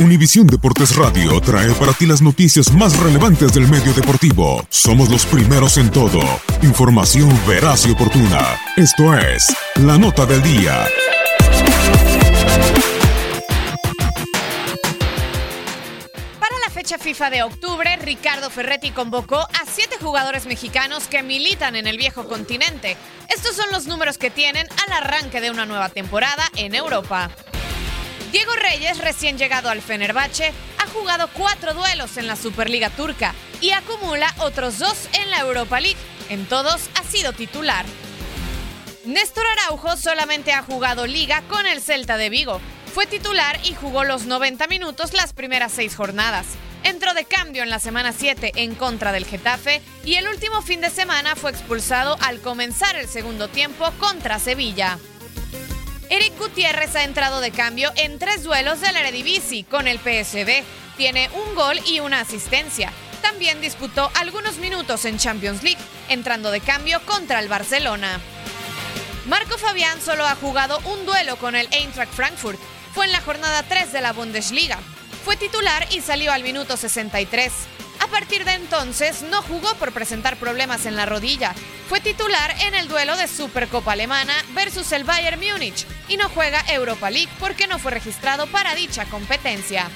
Univisión Deportes Radio trae para ti las noticias más relevantes del medio deportivo. Somos los primeros en todo. Información veraz y oportuna. Esto es La Nota del Día. Para la fecha FIFA de octubre, Ricardo Ferretti convocó a siete jugadores mexicanos que militan en el viejo continente. Estos son los números que tienen al arranque de una nueva temporada en Europa. Diego Reyes, recién llegado al Fenerbahce, ha jugado cuatro duelos en la Superliga Turca y acumula otros dos en la Europa League. En todos ha sido titular. Néstor Araujo solamente ha jugado liga con el Celta de Vigo. Fue titular y jugó los 90 minutos las primeras seis jornadas. Entró de cambio en la semana 7 en contra del Getafe y el último fin de semana fue expulsado al comenzar el segundo tiempo contra Sevilla. Eric Gutiérrez ha entrado de cambio en tres duelos del Eredivisie con el PSV. Tiene un gol y una asistencia. También disputó algunos minutos en Champions League, entrando de cambio contra el Barcelona. Marco Fabián solo ha jugado un duelo con el Eintracht Frankfurt. Fue en la jornada 3 de la Bundesliga. Fue titular y salió al minuto 63. A partir de entonces no jugó por presentar problemas en la rodilla. Fue titular en el duelo de Supercopa Alemana versus el Bayern Múnich y no juega Europa League porque no fue registrado para dicha competencia.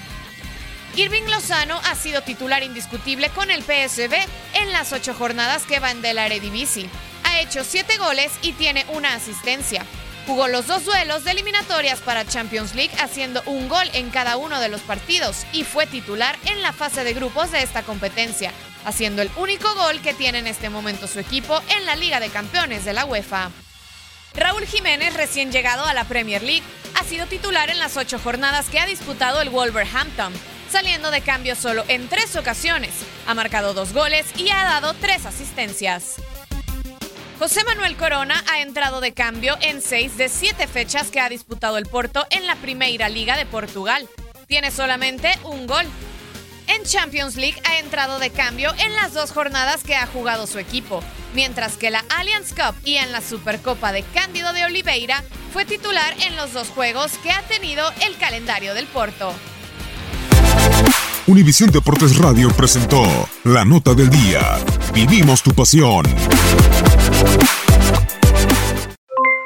Irving Lozano ha sido titular indiscutible con el PSV en las ocho jornadas que van de la Eredivisie. Ha hecho siete goles y tiene una asistencia. Jugó los dos duelos de eliminatorias para Champions League haciendo un gol en cada uno de los partidos y fue titular en la fase de grupos de esta competencia, haciendo el único gol que tiene en este momento su equipo en la Liga de Campeones de la UEFA. Raúl Jiménez, recién llegado a la Premier League, ha sido titular en las ocho jornadas que ha disputado el Wolverhampton, saliendo de cambio solo en tres ocasiones. Ha marcado dos goles y ha dado tres asistencias. José Manuel Corona ha entrado de cambio en seis de siete fechas que ha disputado el Porto en la Primeira Liga de Portugal. Tiene solamente un gol. En Champions League ha entrado de cambio en las dos jornadas que ha jugado su equipo, mientras que la Allianz Cup y en la Supercopa de Cándido de Oliveira fue titular en los dos juegos que ha tenido el calendario del Porto. Univisión Deportes Radio presentó La Nota del Día. Vivimos tu pasión.